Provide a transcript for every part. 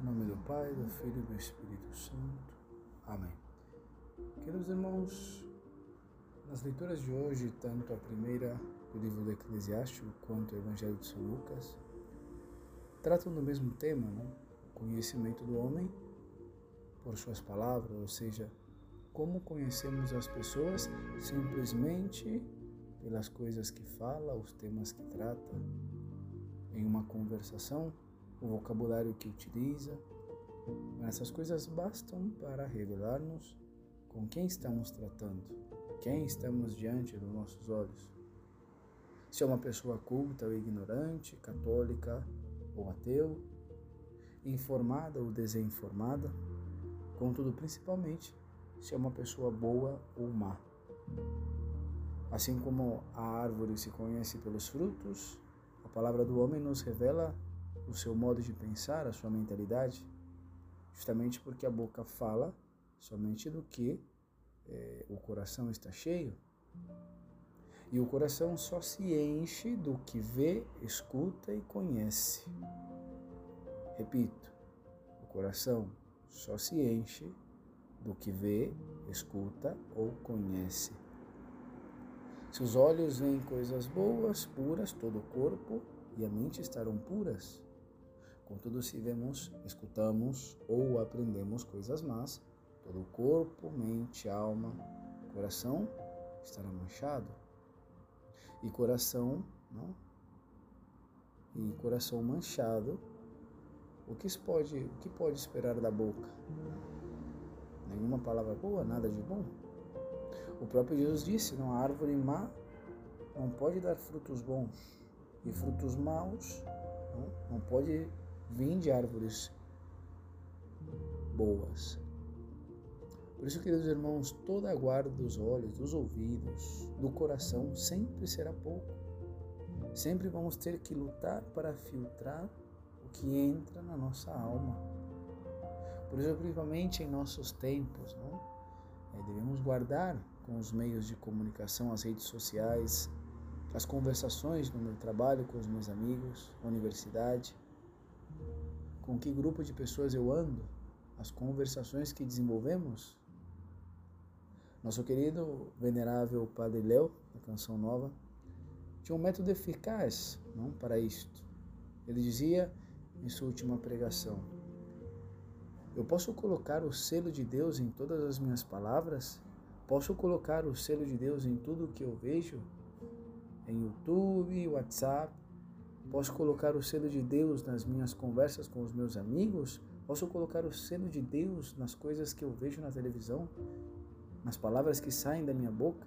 Em nome do Pai, do Filho e do Espírito Santo. Amém. Queridos irmãos, nas leituras de hoje, tanto a primeira do livro do Eclesiástico quanto o Evangelho de São Lucas, tratam do mesmo tema, né? o conhecimento do homem por suas palavras, ou seja, como conhecemos as pessoas simplesmente pelas coisas que fala, os temas que trata, em uma conversação o vocabulário que utiliza. Essas coisas bastam para revelar-nos com quem estamos tratando, quem estamos diante dos nossos olhos. Se é uma pessoa culta ou ignorante, católica ou ateu, informada ou desinformada, contudo, principalmente, se é uma pessoa boa ou má. Assim como a árvore se conhece pelos frutos, a palavra do homem nos revela o seu modo de pensar, a sua mentalidade, justamente porque a boca fala somente do que é, o coração está cheio. E o coração só se enche do que vê, escuta e conhece. Repito, o coração só se enche do que vê, escuta ou conhece. Se os olhos veem coisas boas, puras, todo o corpo e a mente estarão puras. Contudo, se vemos, escutamos ou aprendemos coisas más, todo o corpo, mente, alma, coração estará manchado. E coração, não? E coração manchado, o que pode, o que pode esperar da boca? Nenhuma palavra boa, nada de bom. O próprio Jesus disse: não, a árvore má não pode dar frutos bons e frutos maus não, não pode vim de árvores boas. Por isso, queridos irmãos, toda a guarda dos olhos, dos ouvidos, do coração sempre será pouco. Sempre vamos ter que lutar para filtrar o que entra na nossa alma. Por isso, principalmente em nossos tempos, não? É, devemos guardar com os meios de comunicação, as redes sociais, as conversações no meu trabalho com os meus amigos, universidade, com que grupo de pessoas eu ando, as conversações que desenvolvemos. Nosso querido venerável Padre Léo, da Canção Nova, tinha um método eficaz não, para isto. Ele dizia em sua última pregação: Eu posso colocar o selo de Deus em todas as minhas palavras? Posso colocar o selo de Deus em tudo o que eu vejo? Em YouTube, WhatsApp, Posso colocar o selo de Deus nas minhas conversas com os meus amigos? Posso colocar o selo de Deus nas coisas que eu vejo na televisão? Nas palavras que saem da minha boca?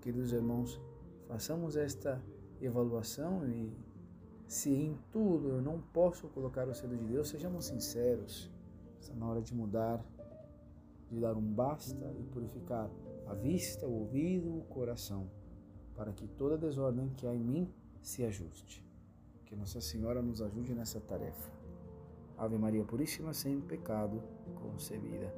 Queridos irmãos, façamos esta avaliação e se em tudo eu não posso colocar o selo de Deus, sejamos sinceros. Está na hora de mudar, de dar um basta e purificar a vista, o ouvido, o coração, para que toda desordem que há em mim se ajuste. Que Nossa Senhora nos ajude nessa tarefa. Ave Maria Puríssima, sem pecado concebida.